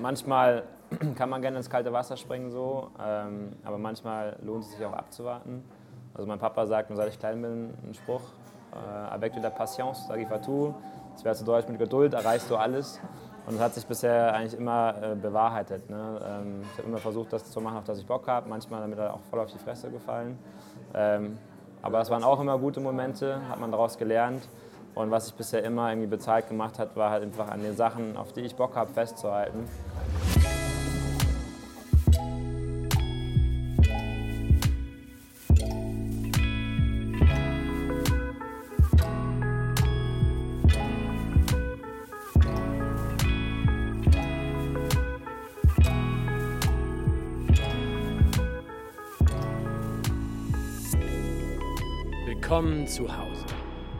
Manchmal kann man gerne ins kalte Wasser springen, so, ähm, aber manchmal lohnt es sich auch abzuwarten. Also mein Papa sagt, seit ich klein bin, einen Spruch, äh, avec de la patience, sag ich tout. Das wäre zu Deutsch, mit Geduld erreichst du alles. Und das hat sich bisher eigentlich immer äh, bewahrheitet. Ne? Ähm, ich habe immer versucht, das zu machen, auf das ich Bock habe. Manchmal damit auch voll auf die Fresse gefallen. Ähm, aber das waren auch immer gute Momente, hat man daraus gelernt. Und was ich bisher immer irgendwie bezahlt gemacht hat, war halt einfach an den Sachen, auf die ich Bock habe, festzuhalten. Willkommen zu Hause,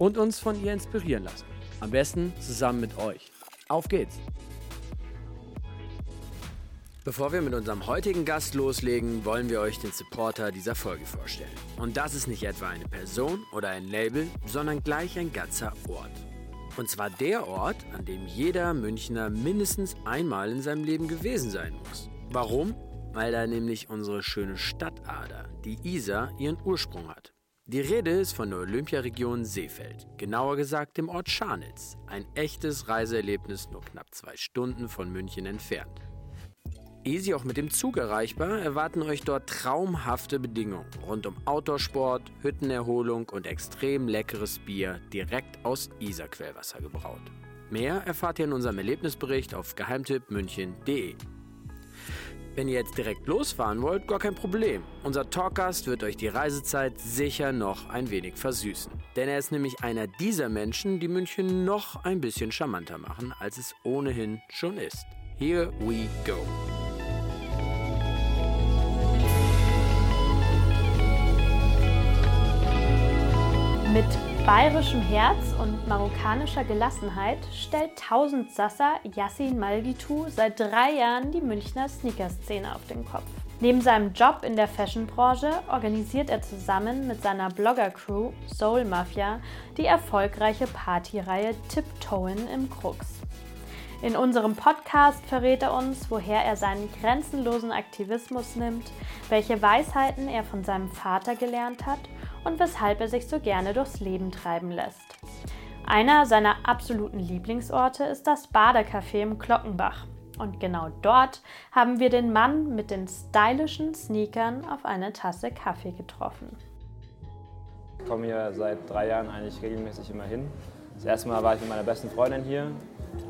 und uns von ihr inspirieren lassen. Am besten zusammen mit euch. Auf geht's! Bevor wir mit unserem heutigen Gast loslegen, wollen wir euch den Supporter dieser Folge vorstellen. Und das ist nicht etwa eine Person oder ein Label, sondern gleich ein ganzer Ort. Und zwar der Ort, an dem jeder Münchner mindestens einmal in seinem Leben gewesen sein muss. Warum? Weil da nämlich unsere schöne Stadtader, die Isar, ihren Ursprung hat. Die Rede ist von der Olympiaregion Seefeld, genauer gesagt dem Ort Scharnitz, ein echtes Reiseerlebnis nur knapp zwei Stunden von München entfernt. Easy auch mit dem Zug erreichbar, erwarten euch dort traumhafte Bedingungen rund um Outdoorsport, Hüttenerholung und extrem leckeres Bier direkt aus Isar-Quellwasser gebraut. Mehr erfahrt ihr in unserem Erlebnisbericht auf geheimtippmünchen.de. Wenn ihr jetzt direkt losfahren wollt, gar kein Problem. Unser Talkgast wird euch die Reisezeit sicher noch ein wenig versüßen. Denn er ist nämlich einer dieser Menschen, die München noch ein bisschen charmanter machen, als es ohnehin schon ist. Here we go. Mit bayerischem Herz und marokkanischer Gelassenheit stellt Tausendsasser Yassin Malgitu seit drei Jahren die Münchner Sneaker-Szene auf den Kopf. Neben seinem Job in der Fashion-Branche organisiert er zusammen mit seiner Blogger-Crew Soul Mafia die erfolgreiche Partyreihe Tiptoen im Krux. In unserem Podcast verrät er uns, woher er seinen grenzenlosen Aktivismus nimmt, welche Weisheiten er von seinem Vater gelernt hat und weshalb er sich so gerne durchs Leben treiben lässt. Einer seiner absoluten Lieblingsorte ist das Badecafé im Glockenbach. Und genau dort haben wir den Mann mit den stylischen Sneakern auf eine Tasse Kaffee getroffen. Ich komme hier seit drei Jahren eigentlich regelmäßig immer hin. Das erste Mal war ich mit meiner besten Freundin hier.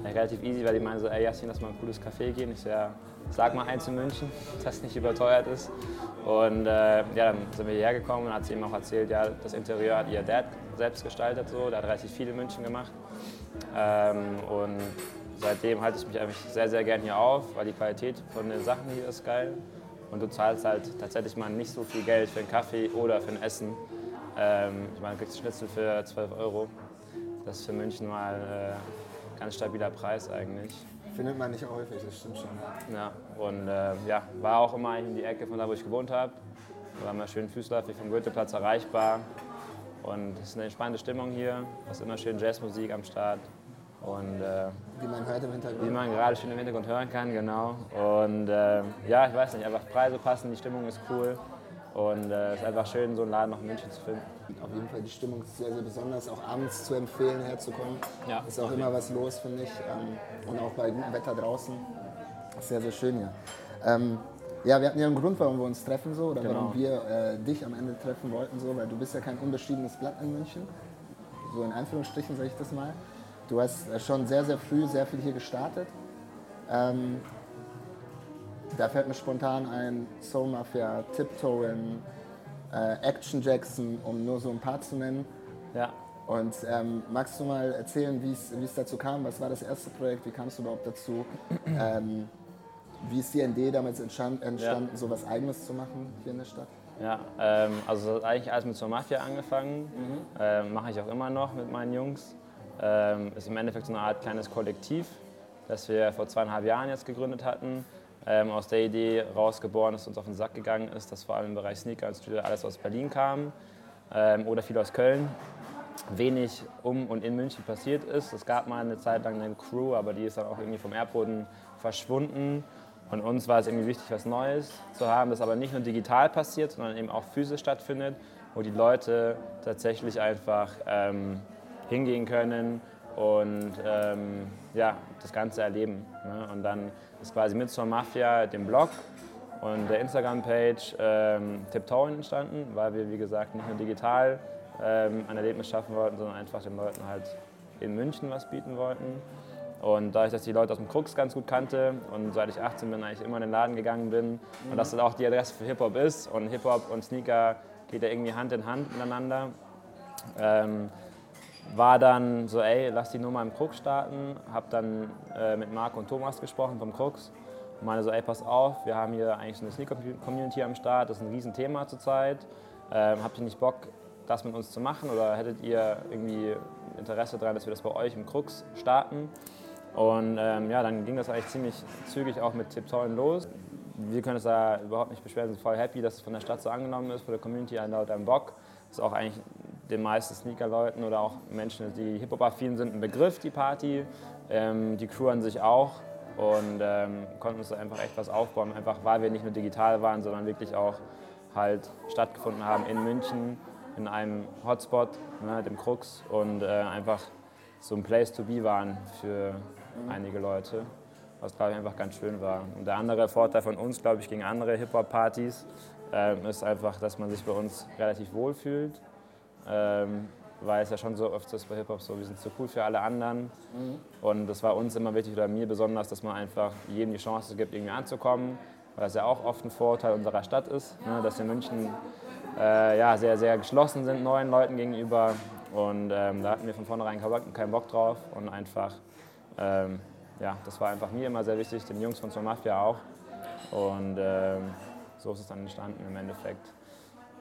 Relativ easy, weil die meinte so, ey Jasmin, lass mal ein cooles Café gehen. Ich so, ja, sag mal eins in München, das nicht überteuert ist. Und äh, ja, dann sind wir hierher gekommen und hat sie ihm auch erzählt, ja, das Interieur hat ihr Dad selbst gestaltet, so. der hat relativ viel in München gemacht. Ähm, und seitdem halte ich mich eigentlich sehr, sehr gern hier auf, weil die Qualität von den Sachen hier ist geil. Und du zahlst halt tatsächlich mal nicht so viel Geld für einen Kaffee oder für ein Essen. Ähm, ich meine, du kriegst Schnitzel für 12 Euro. Das ist für München mal äh, ganz stabiler Preis eigentlich. Findet man nicht häufig, das stimmt schon. Ja, und äh, ja, war auch immer in die Ecke von da, wo ich gewohnt habe. War immer schön fußläufig vom Goetheplatz erreichbar. Und es ist eine entspannte Stimmung hier. Es ist immer schön Jazzmusik am Start. Und, äh, wie man hört im Hintergrund. Wie man gerade schön im Hintergrund hören kann, genau. Und äh, ja, ich weiß nicht, einfach Preise passen, die Stimmung ist cool. Und äh, es ist einfach schön, so einen Laden noch in München zu finden. Auf jeden Fall, die Stimmung ist sehr, sehr besonders. Auch abends zu empfehlen, herzukommen. Ja. Ist auch immer was los, finde ich. Ähm, und auch bei gutem Wetter draußen. Sehr, sehr schön hier. Ähm, ja, wir hatten ja einen Grund, warum wir uns treffen so, oder genau. warum wir äh, dich am Ende treffen wollten, so, weil du bist ja kein unbeschriebenes Blatt in München. So in Anführungsstrichen sage ich das mal. Du hast äh, schon sehr, sehr früh sehr viel hier gestartet. Ähm, da fällt mir spontan ein Soul Mafia, Tiptoeing, äh, Action Jackson, um nur so ein paar zu nennen. Ja. Und ähm, magst du mal erzählen, wie es dazu kam? Was war das erste Projekt? Wie kamst du überhaupt dazu? Ähm, wie ist die Idee damals entstanden, entstanden ja. so was Eigenes zu machen hier in der Stadt? Ja, ähm, also hat eigentlich alles mit zur Mafia angefangen. Mhm. Ähm, Mache ich auch immer noch mit meinen Jungs. Ähm, ist im Endeffekt so eine Art kleines Kollektiv, das wir vor zweieinhalb Jahren jetzt gegründet hatten. Ähm, aus der Idee rausgeboren ist, uns auf den Sack gegangen ist, dass vor allem im Bereich Sneaker und Studio alles aus Berlin kam ähm, oder viel aus Köln. Wenig um und in München passiert ist. Es gab mal eine Zeit lang eine Crew, aber die ist dann auch irgendwie vom Erdboden verschwunden. Und uns war es irgendwie wichtig, was Neues zu haben, das aber nicht nur digital passiert, sondern eben auch physisch stattfindet, wo die Leute tatsächlich einfach ähm, hingehen können und ähm, ja, das Ganze erleben. Ne? Und dann ist quasi mit zur Mafia dem Blog und der Instagram-Page ähm, Tiptoeing entstanden, weil wir, wie gesagt, nicht nur digital ähm, ein Erlebnis schaffen wollten, sondern einfach den Leuten halt in München was bieten wollten. Und dadurch, dass ich die Leute aus dem Krux ganz gut kannte und seit ich 18 bin eigentlich immer in den Laden gegangen bin mhm. und dass das auch die Adresse für Hip-Hop ist und Hip-Hop und Sneaker geht ja irgendwie Hand in Hand miteinander, ähm, war dann so, ey, lass die Nummer im Krux starten. Hab dann äh, mit Marc und Thomas gesprochen vom Krux und meine so, ey, pass auf, wir haben hier eigentlich so eine Sneaker-Community am Start, das ist ein Riesenthema zurzeit. Ähm, habt ihr nicht Bock, das mit uns zu machen oder hättet ihr irgendwie Interesse daran, dass wir das bei euch im Krux starten? Und ähm, ja, dann ging das eigentlich ziemlich zügig auch mit Tiptoyen los. Wir können uns da überhaupt nicht beschweren, sind voll happy, dass es von der Stadt so angenommen ist, von der Community ein laut einem Bock. Das ist auch eigentlich den meisten Sneaker-Leuten oder auch Menschen, die Hip-Hop-affin sind, ein Begriff, die Party. Ähm, die Crew an sich auch und ähm, konnten uns da einfach echt was aufbauen, einfach weil wir nicht nur digital waren, sondern wirklich auch halt stattgefunden haben in München, in einem Hotspot, ne, dem Krux und äh, einfach so ein Place to be waren für einige Leute, was glaube ich einfach ganz schön war. Und der andere Vorteil von uns, glaube ich, gegen andere Hip-Hop-Partys ähm, ist einfach, dass man sich bei uns relativ wohl fühlt. Ähm, weil es ja schon so oft ist bei Hip-Hop so, wir sind zu cool für alle anderen. Mhm. Und das war uns immer wichtig, oder mir besonders, dass man einfach jedem die Chance gibt, irgendwie anzukommen, weil das ja auch oft ein Vorteil unserer Stadt ist, ne, dass wir in München äh, ja, sehr, sehr geschlossen sind neuen Leuten gegenüber. Und ähm, da hatten wir von vornherein keinen Bock drauf und einfach ähm, ja, das war einfach mir immer sehr wichtig, den Jungs von zur Mafia auch. Und ähm, so ist es dann entstanden im Endeffekt.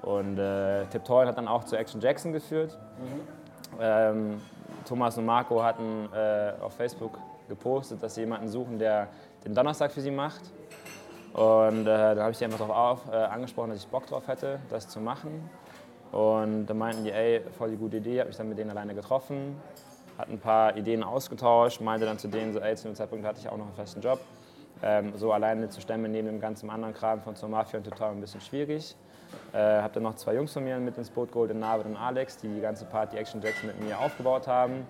Und äh, Tiptoy hat dann auch zu Action Jackson geführt. Mhm. Ähm, Thomas und Marco hatten äh, auf Facebook gepostet, dass sie jemanden suchen, der den Donnerstag für sie macht. Und äh, da habe ich die einfach darauf auf, äh, angesprochen, dass ich Bock drauf hätte, das zu machen. Und da meinten die, ey, voll die gute Idee, habe mich dann mit denen alleine getroffen hat ein paar Ideen ausgetauscht, meinte dann zu denen, so, ey, zu dem Zeitpunkt hatte ich auch noch einen festen Job. Ähm, so alleine zu stemmen neben dem ganzen anderen Kram von zur Mafia und total ein bisschen schwierig. Äh, habe dann noch zwei Jungs von mir mit ins Boot geholt, den Navid und Alex, die die ganze Party Action Jackson mit mir aufgebaut haben.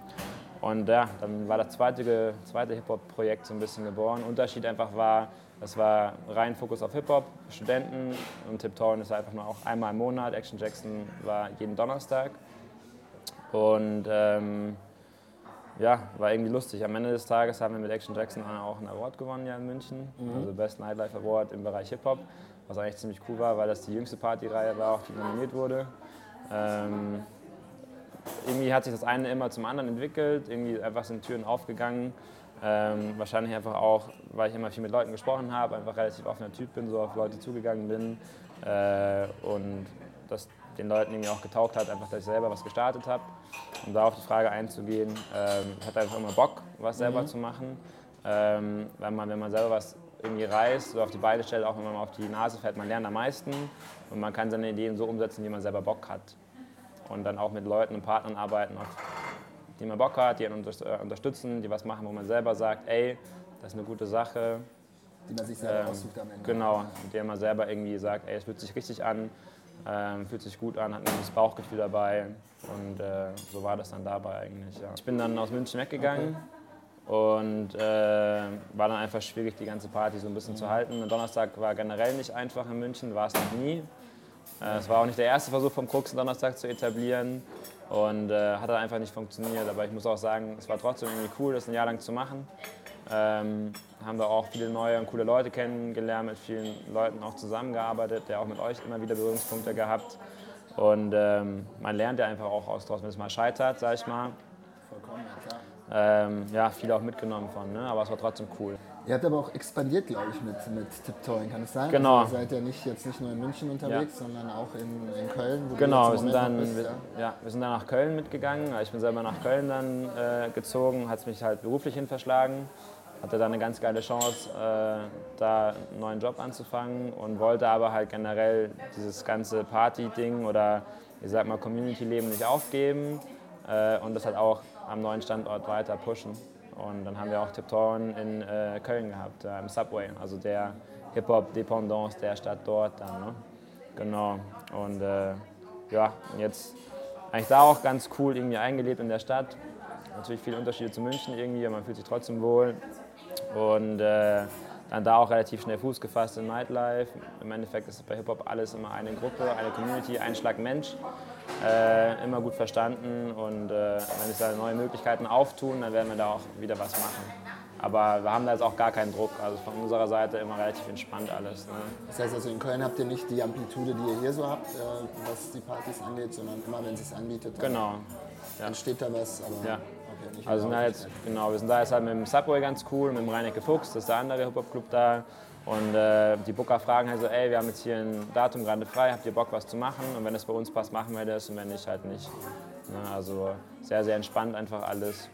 Und ja, dann war das zweite, zweite Hip-Hop-Projekt so ein bisschen geboren. Unterschied einfach war, das war rein Fokus auf Hip-Hop, Studenten und Tiptown ist einfach nur auch einmal im Monat. Action Jackson war jeden Donnerstag. Und ähm, ja, war irgendwie lustig. Am Ende des Tages haben wir mit Action Jackson auch einen Award gewonnen ja in München, mhm. also Best Nightlife Award im Bereich Hip-Hop, was eigentlich ziemlich cool war, weil das die jüngste Partyreihe war, auf die nominiert wurde. Ähm, irgendwie hat sich das eine immer zum anderen entwickelt, irgendwie einfach sind Türen aufgegangen. Ähm, wahrscheinlich einfach auch, weil ich immer viel mit Leuten gesprochen habe, einfach relativ offener Typ bin, so auf Leute zugegangen bin äh, und das den Leuten irgendwie auch getaugt hat, einfach, dass ich selber was gestartet habe. Um da auf die Frage einzugehen, ähm, ich hatte einfach immer Bock, was selber mhm. zu machen. Ähm, weil man, wenn man selber was irgendwie reißt, so auf die Beine stellt, auch wenn man auf die Nase fällt, man lernt am meisten und man kann seine Ideen so umsetzen, wie man selber Bock hat. Und dann auch mit Leuten und Partnern arbeiten, auf die man Bock hat, die einen äh, unterstützen, die was machen, wo man selber sagt, ey, das ist eine gute Sache. Die man sich selber ähm, aussucht am Ende. Genau, mit der man selber irgendwie sagt, ey, es fühlt sich richtig an, ähm, fühlt sich gut an, hat ein gutes Bauchgefühl dabei und äh, so war das dann dabei eigentlich. Ja. Ich bin dann aus München weggegangen okay. Und äh, war dann einfach schwierig, die ganze Party so ein bisschen mhm. zu halten. Und Donnerstag war generell nicht einfach in München, war es noch nie. Äh, es war auch nicht der erste Versuch vom Krux, Donnerstag zu etablieren und äh, hat dann einfach nicht funktioniert. Aber ich muss auch sagen, es war trotzdem irgendwie cool, das ein Jahr lang zu machen. Ähm, haben da auch viele neue und coole Leute kennengelernt, mit vielen Leuten auch zusammengearbeitet, der auch mit euch immer wieder Berührungspunkte gehabt. Und ähm, man lernt ja einfach auch aus wenn es mal scheitert, sag ich mal. Vollkommen, klar. Ähm, ja, viel auch mitgenommen von, ne? aber es war trotzdem cool. Ihr habt aber auch expandiert, glaube ich, mit, mit Tiptoeing, kann es sein? Genau. Also ihr seid ja nicht, jetzt nicht nur in München unterwegs, ja. sondern auch in, in Köln. genau, wir sind, dann, bist, wir, ja? ja? wir sind dann nach Köln mitgegangen. Ich bin selber nach Köln dann äh, gezogen, hat es mich halt beruflich hin verschlagen. Hatte da eine ganz geile Chance, äh, da einen neuen Job anzufangen und wollte aber halt generell dieses ganze Party-Ding oder ich sag mal Community-Leben nicht aufgeben äh, und das halt auch am neuen Standort weiter pushen. Und dann haben wir auch Tiptoren in äh, Köln gehabt, äh, im Subway, also der Hip-Hop-Dependance der Stadt dort dann. Ne? Genau. Und äh, ja, jetzt eigentlich da auch ganz cool irgendwie eingelebt in der Stadt. Natürlich viele Unterschiede zu München irgendwie, aber man fühlt sich trotzdem wohl. Und äh, dann da auch relativ schnell Fuß gefasst in Nightlife. Im Endeffekt ist bei Hip-Hop alles immer eine Gruppe, eine Community, ein Schlag Mensch. Äh, immer gut verstanden und äh, wenn sich da neue Möglichkeiten auftun, dann werden wir da auch wieder was machen. Aber wir haben da jetzt auch gar keinen Druck. Also von unserer Seite immer relativ entspannt alles. Ne? Das heißt also in Köln habt ihr nicht die Amplitude, die ihr hier so habt, äh, was die Partys angeht, sondern immer wenn es sich anbietet, dann genau. ja. entsteht da was. Aber ja. okay, also sind da jetzt, genau, wir sind da jetzt halt mit dem Subway ganz cool, mit dem Reinecke Fuchs, das ist der andere Hip-Hop-Club da. Und äh, die Booker fragen halt so, ey, wir haben jetzt hier ein Datum gerade frei, habt ihr Bock was zu machen? Und wenn es bei uns passt, machen wir das und wenn nicht, halt nicht. Ne, also sehr, sehr entspannt einfach alles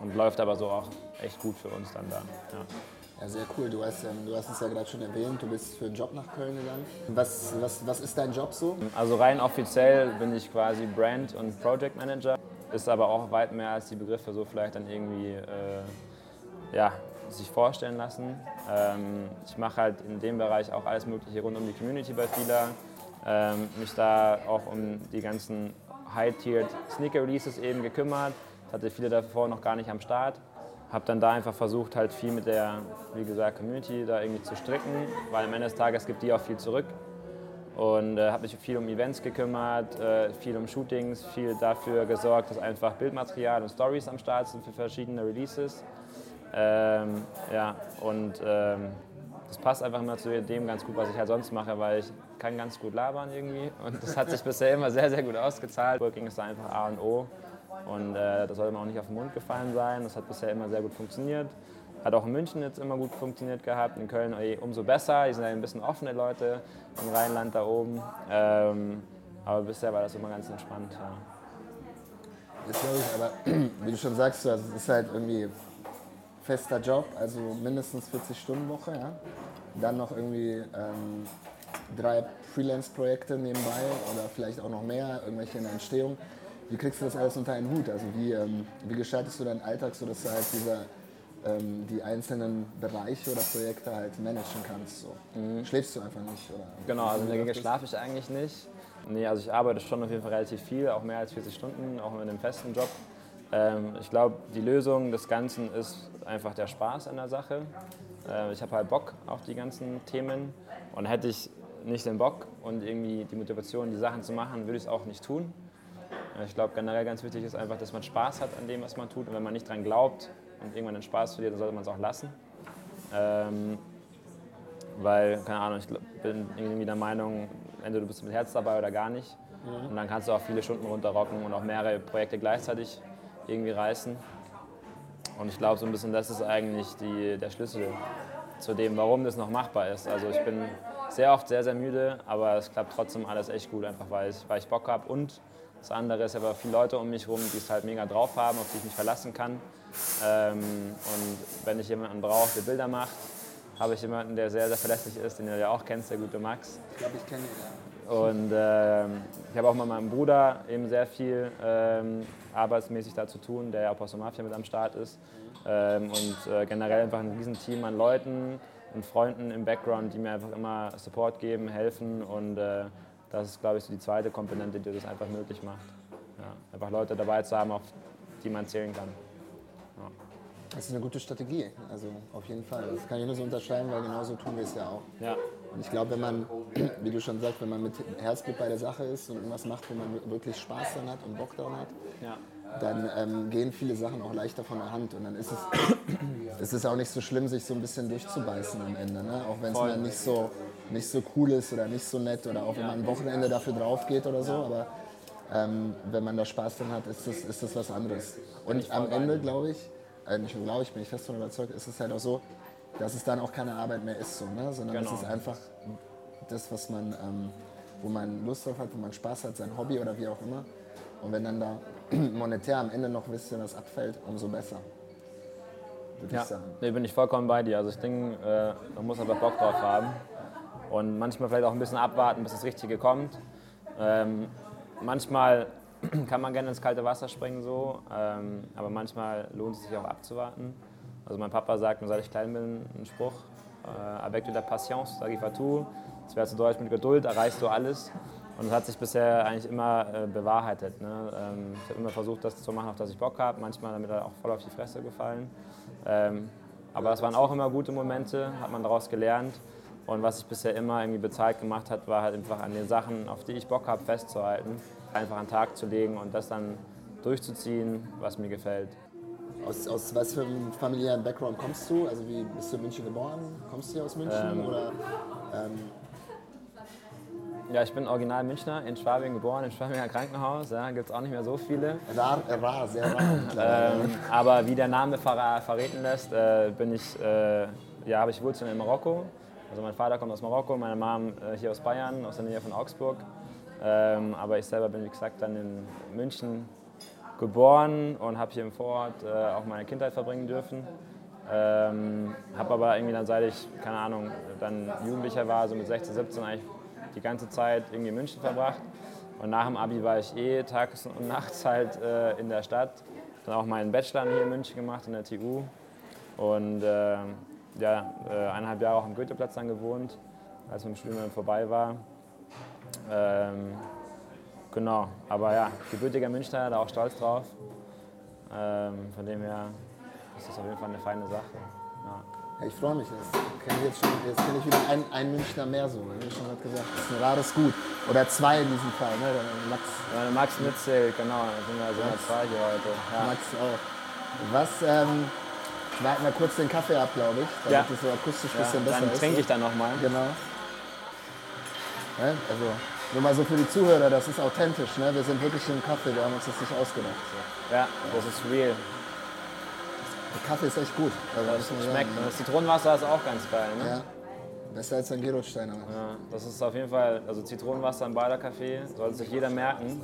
und läuft aber so auch echt gut für uns dann da. Ja. Ja, sehr cool. Du hast, ähm, du hast es ja gerade schon erwähnt, du bist für einen Job nach Köln gegangen. Was, was, was ist dein Job so? Also rein offiziell bin ich quasi Brand- und Project Manager. Ist aber auch weit mehr als die Begriffe so vielleicht dann irgendwie äh, ja, sich vorstellen lassen. Ähm, ich mache halt in dem Bereich auch alles Mögliche rund um die Community bei Fila. Ähm, mich da auch um die ganzen High-Tiered Sneaker-Releases eben gekümmert. Ich hatte viele davor noch gar nicht am Start. Habe dann da einfach versucht, halt viel mit der, wie gesagt, Community da irgendwie zu stricken, weil am Ende des Tages gibt die auch viel zurück. Und äh, habe mich viel um Events gekümmert, äh, viel um Shootings, viel dafür gesorgt, dass einfach Bildmaterial und Stories am Start sind für verschiedene Releases. Ähm, ja, und ähm, das passt einfach immer zu dem ganz gut, was ich halt sonst mache, weil ich kann ganz gut labern irgendwie. Und das hat sich bisher immer sehr, sehr gut ausgezahlt. Working ist da einfach A und O. Und äh, das sollte man auch nicht auf den Mund gefallen sein. Das hat bisher immer sehr gut funktioniert. Hat auch in München jetzt immer gut funktioniert gehabt, in Köln ey, umso besser. Die sind ja ein bisschen offene Leute im Rheinland da oben. Ähm, aber bisher war das immer ganz entspannt. Ja. Jetzt glaube ich, aber wie du schon sagst, es ist halt irgendwie fester Job, also mindestens 40 Stunden Woche, ja. Dann noch irgendwie ähm, drei Freelance-Projekte nebenbei oder vielleicht auch noch mehr, irgendwelche in der Entstehung. Wie kriegst du das alles unter einen Hut? Also wie, ähm, wie gestaltest du deinen Alltag, sodass du halt dieser, ähm, die einzelnen Bereiche oder Projekte halt managen kannst? So. Mhm. Schläfst du einfach nicht? Oder genau, also in der Regel schlafe ich eigentlich nicht. Nee, also ich arbeite schon auf jeden Fall relativ viel, auch mehr als 40 Stunden, auch in einem festen Job. Ähm, ich glaube, die Lösung des Ganzen ist einfach der Spaß an der Sache. Äh, ich habe halt Bock auf die ganzen Themen und hätte ich nicht den Bock und irgendwie die Motivation, die Sachen zu machen, würde ich es auch nicht tun. Ich glaube, generell ganz wichtig ist einfach, dass man Spaß hat an dem, was man tut. Und wenn man nicht dran glaubt und irgendwann den Spaß verliert, dann sollte man es auch lassen. Ähm, weil, keine Ahnung, ich bin irgendwie der Meinung, entweder du bist mit Herz dabei oder gar nicht. Mhm. Und dann kannst du auch viele Stunden runterrocken und auch mehrere Projekte gleichzeitig irgendwie reißen. Und ich glaube, so ein bisschen das ist eigentlich die, der Schlüssel zu dem, warum das noch machbar ist. Also ich bin sehr oft sehr, sehr müde, aber es klappt trotzdem alles echt gut, einfach weil ich, weil ich Bock habe. Und das andere ist aber viele Leute um mich herum, die es halt mega drauf haben, auf die ich mich verlassen kann. Ähm, und wenn ich jemanden brauche, der Bilder macht, habe ich jemanden, der sehr, sehr verlässlich ist, den du ja auch kennst, der gute Max. Ich glaube, ich kenne ihn, ja. Und äh, ich habe auch mit meinem Bruder eben sehr viel ähm, arbeitsmäßig da zu tun, der ja auch aus der Mafia mit am Start ist. Ähm, und äh, generell einfach ein Riesenteam an Leuten und Freunden im Background, die mir einfach immer Support geben, helfen. Und äh, das ist, glaube ich, so die zweite Komponente, die das einfach möglich macht. Ja, einfach Leute dabei zu haben, auf die man zählen kann. Ja. Das ist eine gute Strategie, also auf jeden Fall. Das kann ich nur so unterschreiben, weil genauso tun wir es ja auch. Ja. Und ich glaube, wenn man, wie du schon sagst, wenn man mit Herzblut bei der Sache ist und irgendwas macht, wo man wirklich Spaß dran hat und Bock daran hat, ja. dann ähm, gehen viele Sachen auch leichter von der Hand. Und dann ist es, es ist auch nicht so schlimm, sich so ein bisschen durchzubeißen am Ende. Ne? Auch wenn es mal nicht so, nicht so cool ist oder nicht so nett oder auch wenn man ein Wochenende dafür drauf geht oder so. Aber ähm, wenn man da Spaß dran hat, ist das, ist das was anderes. Und am Ende, glaube ich, äh, nicht nur glaube ich, bin ich fest davon überzeugt, ist es halt auch so, dass es dann auch keine Arbeit mehr ist, so, ne? sondern genau. es ist einfach das, was man, ähm, wo man Lust drauf hat, wo man Spaß hat, sein Hobby oder wie auch immer. Und wenn dann da monetär am Ende noch ein bisschen was abfällt, umso besser. Würde ja, ich sagen. Nee, bin ich vollkommen bei dir. Also ich denke, äh, man muss einfach Bock drauf haben. Und manchmal vielleicht auch ein bisschen abwarten, bis das Richtige kommt. Ähm, manchmal kann man gerne ins kalte Wasser springen, so, ähm, aber manchmal lohnt es sich auch abzuwarten. Also mein Papa sagt, seit ich klein bin, einen Spruch, äh, avec de la patience, sage tout. Das wäre zu Deutsch, mit Geduld erreichst du alles. Und das hat sich bisher eigentlich immer äh, bewahrheitet. Ne? Ähm, ich habe immer versucht, das zu machen, auf das ich Bock habe. Manchmal damit auch voll auf die Fresse gefallen. Ähm, aber es waren auch immer gute Momente, hat man daraus gelernt. Und was ich bisher immer irgendwie bezahlt gemacht hat, war halt einfach an den Sachen, auf die ich Bock habe, festzuhalten. Einfach an den Tag zu legen und das dann durchzuziehen, was mir gefällt. Aus, aus was für einem familiären Background kommst du? Also wie bist du in München geboren? Kommst du hier aus München? Ähm, oder, ähm ja, ich bin original Münchner, in Schwabing geboren, im Schwabinger Krankenhaus. Ja, gibt es auch nicht mehr so viele. Rar, rar sehr rar. ähm, aber wie der Name ver verraten lässt, äh, bin ich, äh, ja, habe ich Wurzeln in Marokko. Also mein Vater kommt aus Marokko, meine Mom äh, hier aus Bayern, aus der Nähe von Augsburg. Ähm, aber ich selber bin, wie gesagt, dann in München geboren und habe hier im Vorort äh, auch meine Kindheit verbringen dürfen. Ähm, habe aber irgendwie dann, seit ich, keine Ahnung, dann Jugendlicher war, so mit 16, 17 eigentlich die ganze Zeit irgendwie in München verbracht. Und nach dem Abi war ich eh tags und nachts halt äh, in der Stadt. Dann auch meinen Bachelor hier in München gemacht, in der TU. Und äh, ja, äh, eineinhalb Jahre auch am Goetheplatz dann gewohnt, als mein Studium vorbei war. Ähm, genau, aber ja, gebürtiger Münchner, da auch stolz drauf. Ähm, von dem her ist das auf jeden Fall eine feine Sache. Ja. Ja, ich freue mich. Jetzt kenne ich, jetzt schon, jetzt kenn ich wieder einen, einen Münchner mehr so. Wie schon hat gesagt, das ist ein rares Gut. Oder zwei in diesem Fall. Ne? Max, ja, Max mitzählt, genau. Da sind wir, sind wir zwei hier heute. Max auch. Was, ähm, wir halten mal kurz den Kaffee ab, glaube ich, damit ja. es so akustisch ein bisschen besser dann ist. Dann trinke ich dann nochmal. Genau. Also, nur mal so für die Zuhörer, das ist authentisch. Ne? Wir sind wirklich im Kaffee, wir haben uns das nicht ausgedacht. So. Ja, das ist real. Der Kaffee ist echt gut. Also das schmeckt. Und das Zitronenwasser ist auch ganz geil. Ne? Ja. Besser als ein Gerolsteiner. Ja, das ist auf jeden Fall, also Zitronenwasser im Bader Kaffee, sollte sich jeder merken.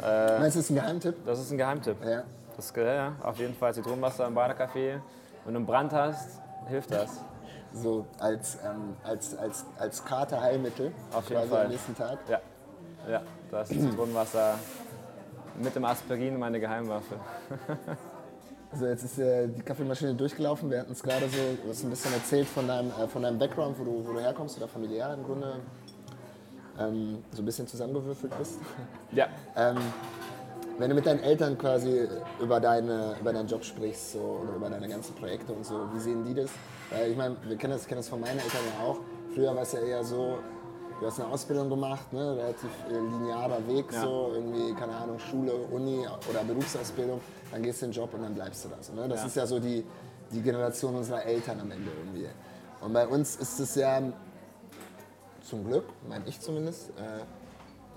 Äh, Meinst du, das ist ein Geheimtipp? Das ist ein Geheimtipp. Ja. Das, ja, auf jeden Fall Zitronenwasser im Bader Kaffee. Wenn du einen Brand hast, hilft das. So als, ähm, als, als, als Katerheilmittel. Auf jeden Fall. am nächsten Tag. Ja, ja das Zitronenwasser mit dem Aspirin meine Geheimwaffe. Also jetzt ist äh, die Kaffeemaschine durchgelaufen. Wir hatten es gerade so, du hast ein bisschen erzählt von deinem, äh, von deinem Background, wo du, wo du herkommst oder familiär im Grunde ähm, so ein bisschen zusammengewürfelt bist. Ja. ähm, wenn du mit deinen Eltern quasi über, deine, über deinen Job sprichst so, oder über deine ganzen Projekte und so, wie sehen die das? Weil ich meine, wir kennen das, kennen das von meinen Eltern ja auch. Früher war es ja eher so, du hast eine Ausbildung gemacht, ne, relativ äh, linearer Weg, ja. so irgendwie, keine Ahnung, Schule, Uni oder Berufsausbildung dann gehst du in den Job und dann bleibst du da. So, ne? Das ja. ist ja so die, die Generation unserer Eltern am Ende irgendwie. Und bei uns ist es ja zum Glück, meine ich zumindest, äh,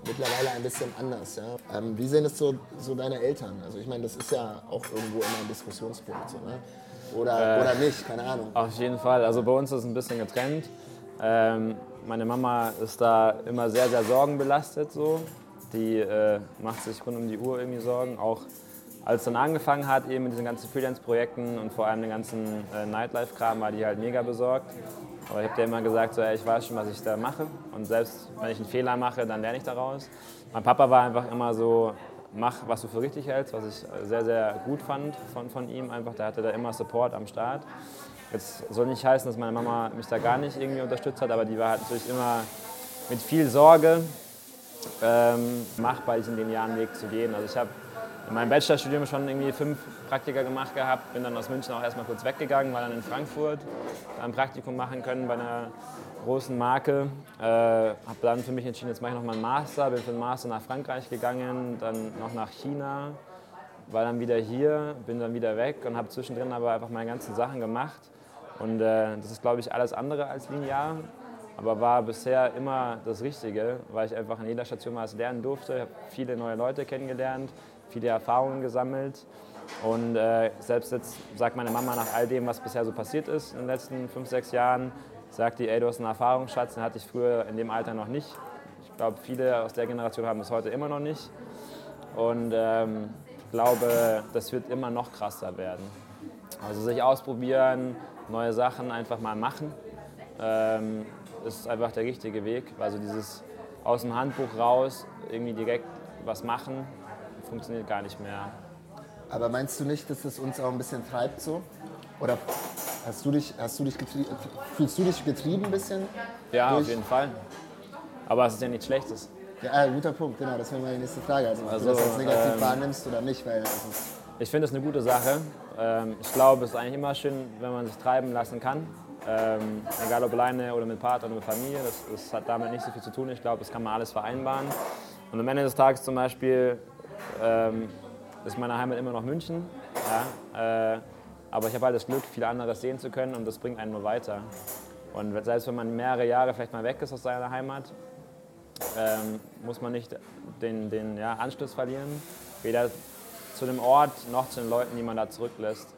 mittlerweile ein bisschen anders. Ja? Ähm, wie sehen es so, so deine Eltern? Also ich meine, das ist ja auch irgendwo immer ein Diskussionspunkt. So, ne? oder, äh, oder nicht, keine Ahnung. Auf jeden Fall. Also bei uns ist es ein bisschen getrennt. Ähm, meine Mama ist da immer sehr, sehr sorgenbelastet. So. Die äh, macht sich rund um die Uhr irgendwie Sorgen. Auch als es dann angefangen hat, eben mit diesen ganzen Freelance-Projekten und vor allem den ganzen äh, Nightlife-Kram, war die halt mega besorgt. Aber ich habe dir immer gesagt, so, ey, ich weiß schon, was ich da mache. Und selbst wenn ich einen Fehler mache, dann lerne ich daraus. Mein Papa war einfach immer so, mach, was du für richtig hältst, was ich sehr, sehr gut fand von, von ihm. Einfach, der hatte da immer Support am Start. Jetzt soll nicht heißen, dass meine Mama mich da gar nicht irgendwie unterstützt hat, aber die war halt natürlich immer mit viel Sorge ähm, machbar, diesen linearen Weg zu gehen. Also ich habe in meinem Bachelorstudium schon irgendwie fünf Praktika gemacht gehabt, bin dann aus München auch erstmal kurz weggegangen, war dann in Frankfurt, ein Praktikum machen können bei einer großen Marke. Äh, habe dann für mich entschieden, jetzt mache ich noch mal einen Master, bin für den Master nach Frankreich gegangen, dann noch nach China, war dann wieder hier, bin dann wieder weg und habe zwischendrin aber einfach meine ganzen Sachen gemacht. Und äh, das ist, glaube ich, alles andere als linear, aber war bisher immer das Richtige, weil ich einfach an jeder Station was lernen durfte, habe viele neue Leute kennengelernt, viele Erfahrungen gesammelt Und äh, selbst jetzt sagt meine Mama nach all dem, was bisher so passiert ist in den letzten fünf, sechs Jahren, sagt die, ey, du hast einen Erfahrungsschatz, den hatte ich früher in dem Alter noch nicht. Ich glaube, viele aus der Generation haben es heute immer noch nicht. Und ähm, ich glaube, das wird immer noch krasser werden. Also sich ausprobieren, neue Sachen einfach mal machen, ähm, ist einfach der richtige Weg. Also dieses aus dem Handbuch raus, irgendwie direkt was machen, funktioniert gar nicht mehr. Aber meinst du nicht, dass es uns auch ein bisschen treibt so? Oder hast du dich, hast du dich fühlst du dich getrieben ein bisschen? Ja, durch? auf jeden Fall. Aber es ist ja nichts Schlechtes. Ja, guter Punkt, genau, das wäre meine nächste Frage. Also, also ob du das als negativ ähm, wahrnimmst oder nicht, weil Ich finde es eine gute Sache. Ähm, ich glaube, es ist eigentlich immer schön, wenn man sich treiben lassen kann. Ähm, egal ob alleine oder mit Partner oder mit Familie, das, das, hat damit nicht so viel zu tun. Ich glaube, das kann man alles vereinbaren. Und am Ende des Tages zum Beispiel ähm, ist meine Heimat immer noch München. Ja, äh, aber ich habe halt das Glück, viel anderes sehen zu können und das bringt einen nur weiter. Und selbst wenn man mehrere Jahre vielleicht mal weg ist aus seiner Heimat, ähm, muss man nicht den, den ja, Anschluss verlieren. Weder zu dem Ort noch zu den Leuten, die man da zurücklässt.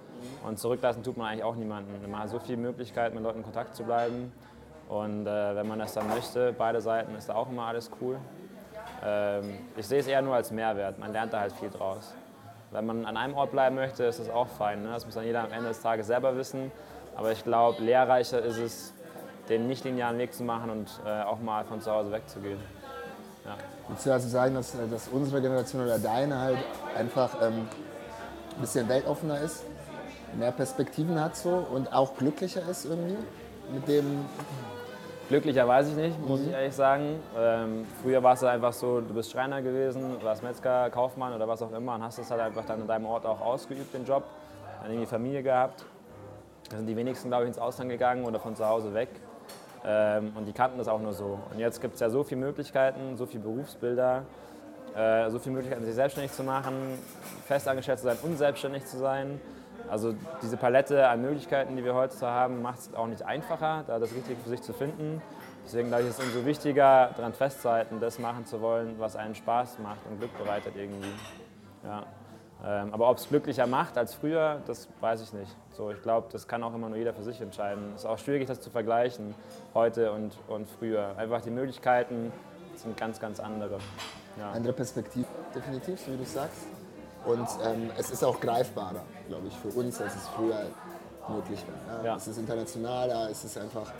Und zurücklassen tut man eigentlich auch niemanden. Man hat so viele Möglichkeiten, mit Leuten in Kontakt zu bleiben. Und äh, wenn man das dann möchte, beide Seiten, ist da auch immer alles cool. Ähm, ich sehe es eher nur als Mehrwert. Man lernt da halt viel draus. Wenn man an einem Ort bleiben möchte, ist das auch fein. Ne? Das muss dann jeder am Ende des Tages selber wissen. Aber ich glaube, lehrreicher ist es, den nicht linearen Weg zu machen und äh, auch mal von zu Hause wegzugehen. Ja. Würdest du also sagen, dass, dass unsere Generation oder deine halt einfach ähm, ein bisschen weltoffener ist? mehr Perspektiven hat so und auch glücklicher ist irgendwie mit dem. Glücklicher weiß ich nicht, muss mhm. ich ehrlich sagen. Ähm, früher war es einfach so, du bist Schreiner gewesen, warst Metzger, Kaufmann oder was auch immer und hast es halt einfach dann in deinem Ort auch ausgeübt, den Job. Dann irgendwie Familie gehabt. Da sind die wenigsten, glaube ich, ins Ausland gegangen oder von zu Hause weg. Ähm, und die kannten das auch nur so. Und jetzt gibt es ja so viele Möglichkeiten, so viele Berufsbilder, äh, so viele Möglichkeiten, sich selbstständig zu machen, festangestellt zu sein und selbstständig zu sein. Also diese Palette an Möglichkeiten, die wir heute haben, macht es auch nicht einfacher, da das Richtige für sich zu finden. Deswegen glaube ich, ist es umso wichtiger, daran festzuhalten, das machen zu wollen, was einen Spaß macht und Glück bereitet irgendwie. Ja. Ähm, aber ob es glücklicher macht als früher, das weiß ich nicht. So, ich glaube, das kann auch immer nur jeder für sich entscheiden. Es ist auch schwierig, das zu vergleichen, heute und, und früher. Einfach die Möglichkeiten sind ganz, ganz andere. Ja. Andere Perspektive, definitiv, so wie du sagst. Und ähm, es ist auch greifbarer, glaube ich, für uns, als es früher möglich war. Ja? Es ist internationaler, es ist einfach,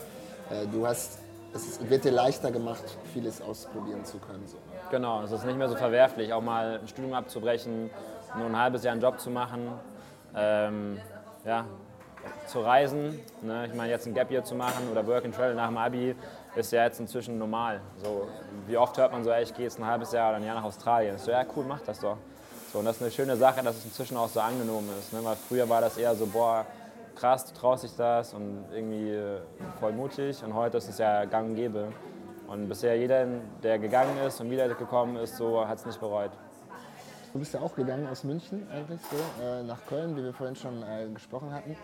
äh, du hast, es ist, wird dir leichter gemacht, vieles ausprobieren zu können. So. Genau, es ist nicht mehr so verwerflich, auch mal ein Studium abzubrechen, nur ein halbes Jahr einen Job zu machen, ähm, ja, zu reisen. Ne? Ich meine, jetzt ein Gap Year zu machen oder Work and Travel nach dem Abi ist ja jetzt inzwischen normal. So, wie oft hört man so, ey, ich gehe jetzt ein halbes Jahr oder ein Jahr nach Australien. So, ja, cool, mach das doch. So, und das ist eine schöne Sache, dass es inzwischen auch so angenommen ist. Ne? Weil früher war das eher so, boah, krass, du traust dich das und irgendwie äh, voll mutig. Und heute ist es ja gang und gäbe. Und bisher jeder, der gegangen ist und wieder gekommen ist, so hat es nicht bereut. Du bist ja auch gegangen aus München eigentlich so, äh, nach Köln, wie wir vorhin schon äh, gesprochen hatten.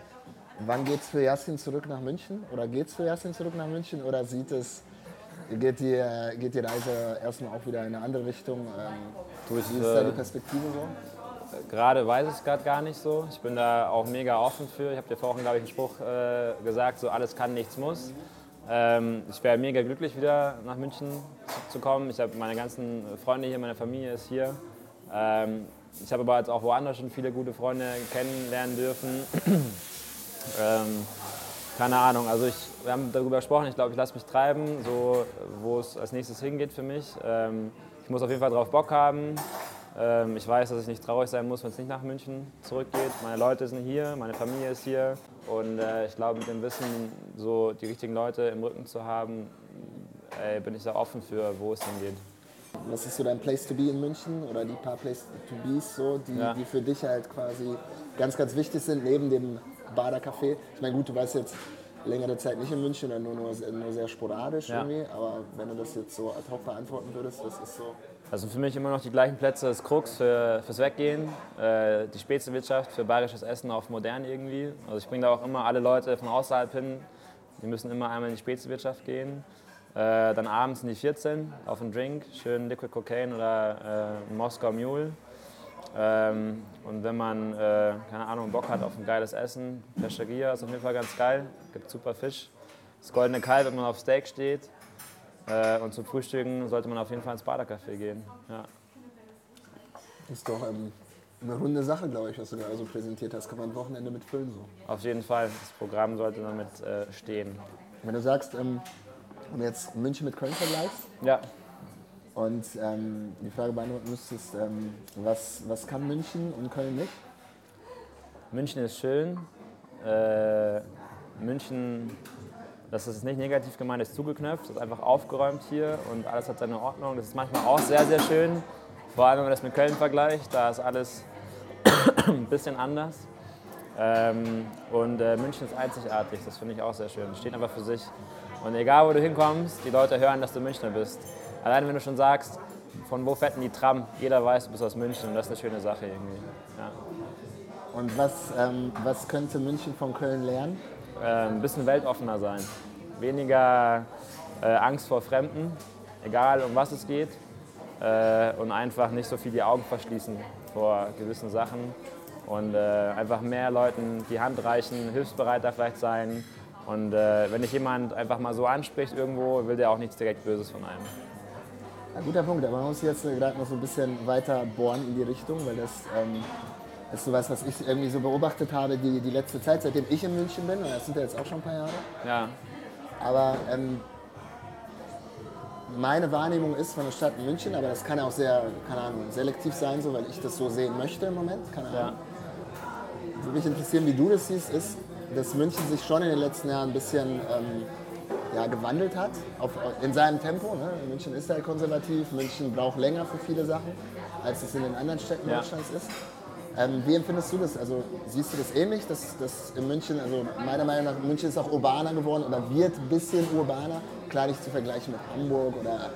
Wann geht es für Jasin zurück nach München? Oder geht es für Jasin zurück nach München? Oder sieht es geht die, geht die Reise erstmal auch wieder in eine andere Richtung? Ähm, Wie ist da die Perspektive so? Gerade weiß ich es gerade gar nicht so. Ich bin da auch mega offen für. Ich habe dir vorhin, glaube ich, einen Spruch äh, gesagt, so alles kann, nichts muss. Ähm, ich wäre mega glücklich, wieder nach München zu, zu kommen. Ich habe meine ganzen Freunde hier, meine Familie ist hier. Ähm, ich habe aber jetzt auch woanders schon viele gute Freunde kennenlernen dürfen. ähm, keine Ahnung, also ich, wir haben darüber gesprochen, ich glaube, ich lasse mich treiben, so, wo es als nächstes hingeht für mich. Ähm, ich muss auf jeden Fall darauf Bock haben. Ähm, ich weiß, dass ich nicht traurig sein muss, wenn es nicht nach München zurückgeht. Meine Leute sind hier, meine Familie ist hier und äh, ich glaube, mit dem Wissen, so die richtigen Leute im Rücken zu haben, ey, bin ich da offen für, wo es hingeht. Was ist so dein Place to be in München oder die paar Place to be's so, die, ja. die für dich halt quasi ganz, ganz wichtig sind, neben dem Bader Café. Ich meine, gut, du warst jetzt längere Zeit nicht in München, dann nur, nur, nur sehr sporadisch ja. irgendwie. Aber wenn du das jetzt so ad hoc beantworten würdest, was ist so? Also für mich immer noch die gleichen Plätze. Das Krux für, fürs Weggehen, äh, die Spätzewirtschaft für bayerisches Essen auf modern irgendwie. Also ich bringe da auch immer alle Leute von außerhalb hin. Die müssen immer einmal in die Spätzewirtschaft gehen. Äh, dann abends in die 14 auf einen Drink, schön Liquid Cocaine oder äh, Moskau Mule. Ähm, und wenn man, äh, keine Ahnung, Bock hat auf ein geiles Essen, Pesceria ist auf jeden Fall ganz geil, gibt super Fisch. Das goldene Kalb, wenn man auf Steak steht. Äh, und zum Frühstücken sollte man auf jeden Fall ins Badercafé gehen. Ja. Ist doch ähm, eine runde Sache, glaube ich, was du gerade so präsentiert hast. Kann man ein Wochenende mitfüllen so. Auf jeden Fall. Das Programm sollte damit äh, stehen. Wenn du sagst, ähm, wenn du jetzt München mit Köln vergleichst, ja. Und ähm, die Frage beantworten müsstest, ähm, was, was kann München und Köln nicht? München ist schön. Äh, München, das ist nicht negativ gemeint, ist zugeknöpft, ist einfach aufgeräumt hier und alles hat seine Ordnung. Das ist manchmal auch sehr, sehr schön. Vor allem, wenn man das mit Köln vergleicht, da ist alles ein bisschen anders. Ähm, und äh, München ist einzigartig, das finde ich auch sehr schön. Steht einfach für sich. Und egal, wo du hinkommst, die Leute hören, dass du Münchner bist. Allein wenn du schon sagst, von wo fährt denn die Tram? Jeder weiß, du bist aus München und das ist eine schöne Sache irgendwie. Ja. Und was, ähm, was könnte München von Köln lernen? Äh, ein bisschen weltoffener sein. Weniger äh, Angst vor Fremden, egal um was es geht. Äh, und einfach nicht so viel die Augen verschließen vor gewissen Sachen. Und äh, einfach mehr Leuten die Hand reichen, hilfsbereiter vielleicht sein. Und äh, wenn dich jemand einfach mal so anspricht irgendwo, will der auch nichts direkt Böses von einem. Ja, guter Punkt, aber man muss jetzt gerade noch so ein bisschen weiter bohren in die Richtung, weil das ähm, ist so was, was ich irgendwie so beobachtet habe die, die letzte Zeit, seitdem ich in München bin, und das sind ja jetzt auch schon ein paar Jahre. Ja. Aber ähm, meine Wahrnehmung ist von der Stadt München, aber das kann auch sehr, keine Ahnung, selektiv sein, so, weil ich das so sehen möchte im Moment. Keine Ahnung. Ja. Würde mich interessieren, wie du das siehst, ist, dass München sich schon in den letzten Jahren ein bisschen ähm, ja, gewandelt hat, auf, in seinem Tempo. Ne? München ist halt konservativ, München braucht länger für viele Sachen, als es in den anderen Städten ja. Deutschlands ist. Ähm, wie empfindest du das? Also siehst du das ähnlich, dass, dass in München, also meiner Meinung nach, München ist auch urbaner geworden oder wird ein bisschen urbaner. Klar nicht zu vergleichen mit Hamburg oder,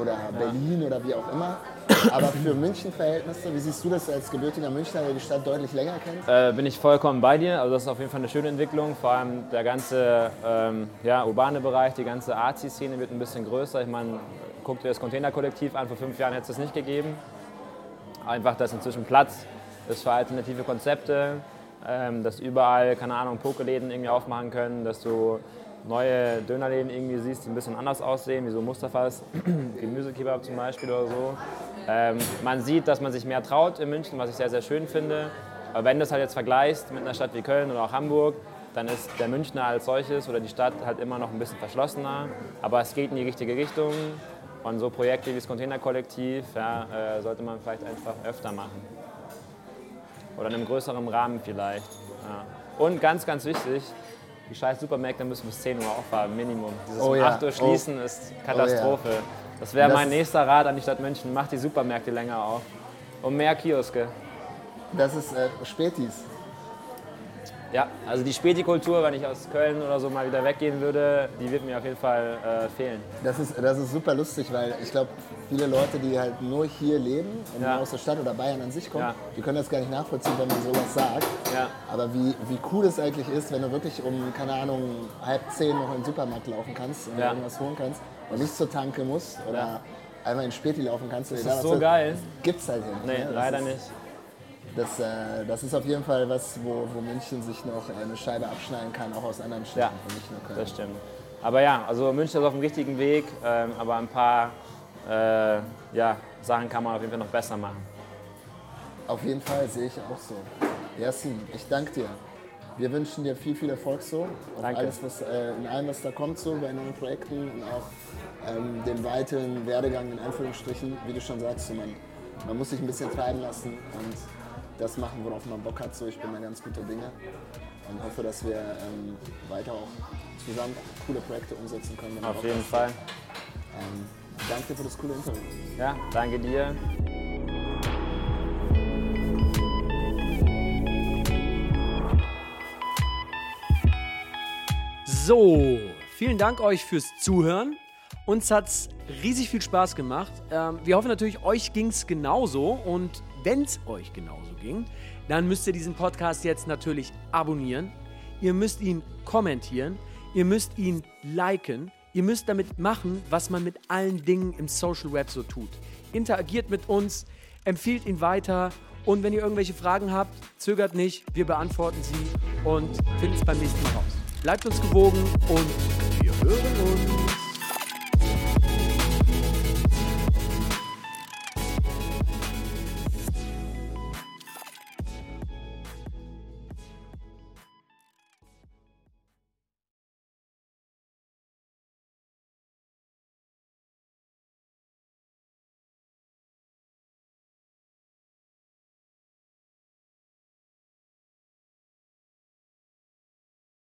oder. Berlin oder wie auch immer. Aber für München-Verhältnisse, wie siehst du das als gebürtiger Münchner, der die Stadt deutlich länger kennt? Äh, bin ich vollkommen bei dir. Also das ist auf jeden Fall eine schöne Entwicklung. Vor allem der ganze ähm, ja, urbane Bereich, die ganze Arzi-Szene wird ein bisschen größer. Ich meine, guck dir das Containerkollektiv an, vor fünf Jahren hätte es das nicht gegeben. Einfach, dass inzwischen Platz ist für alternative Konzepte, ähm, dass überall, keine Ahnung, Pokeläden irgendwie aufmachen können, dass du neue Dönerläden irgendwie siehst, die ein bisschen anders aussehen, wie so Mustafas, Gemüsekebab zum Beispiel oder so. Ähm, man sieht, dass man sich mehr traut in München, was ich sehr, sehr schön finde. Aber wenn du das halt jetzt vergleichst mit einer Stadt wie Köln oder auch Hamburg, dann ist der Münchner als solches oder die Stadt halt immer noch ein bisschen verschlossener. Aber es geht in die richtige Richtung. Und so Projekte wie das Containerkollektiv ja, äh, sollte man vielleicht einfach öfter machen. Oder in einem größeren Rahmen vielleicht. Ja. Und ganz, ganz wichtig, die scheiß Supermärkte müssen bis 10 Uhr aufhaben, Minimum. Dieses oh, um ja. 8 Uhr schließen oh. ist Katastrophe. Oh, ja. Das wäre mein nächster Rat an die Stadt München. Macht die Supermärkte länger auf. Und mehr Kioske. Das ist äh, Spätis. Ja, also die Spätikultur, wenn ich aus Köln oder so mal wieder weggehen würde, die wird mir auf jeden Fall äh, fehlen. Das ist, das ist super lustig, weil ich glaube, viele Leute, die halt nur hier leben und ja. aus der Stadt oder Bayern an sich kommen, ja. die können das gar nicht nachvollziehen, wenn man sowas sagt. Ja. Aber wie, wie cool es eigentlich ist, wenn du wirklich um, keine Ahnung, halb zehn noch in den Supermarkt laufen kannst und irgendwas holen kannst und nicht zur Tanke musst oder einmal in Späti laufen kannst. Das ist so geil. Gibt's halt hin. Nee, ne? leider ist, nicht das, äh, das ist auf jeden Fall was, wo, wo München sich noch eine Scheibe abschneiden kann, auch aus anderen Städten. Ja, nicht nur Köln. das stimmt. Aber ja, also München ist auf dem richtigen Weg, ähm, aber ein paar äh, ja, Sachen kann man auf jeden Fall noch besser machen. Auf jeden Fall, sehe ich auch so. Yasin, ich danke dir. Wir wünschen dir viel, viel Erfolg so. Danke. Alles, was, äh, in allem, was da kommt, so bei neuen Projekten und auch ähm, dem weiteren Werdegang in Anführungsstrichen. Wie du schon sagst, so man, man muss sich ein bisschen treiben lassen und das machen, worauf man Bock hat. So, ich bin da ganz guter Dinge und hoffe, dass wir ähm, weiter auch zusammen coole Projekte umsetzen können. Auf jeden Fall. Ähm, danke für das coole Interview. Ja, danke dir. So, vielen Dank euch fürs Zuhören. Uns hat es riesig viel Spaß gemacht. Ähm, wir hoffen natürlich, euch ging es genauso. Und wenn es euch genauso ging, dann müsst ihr diesen Podcast jetzt natürlich abonnieren. Ihr müsst ihn kommentieren. Ihr müsst ihn liken. Ihr müsst damit machen, was man mit allen Dingen im Social Web so tut. Interagiert mit uns, empfiehlt ihn weiter Und wenn ihr irgendwelche Fragen habt, zögert nicht, wir beantworten sie und finden es beim nächsten Mal raus. Bleibt uns gewogen und wir hören uns.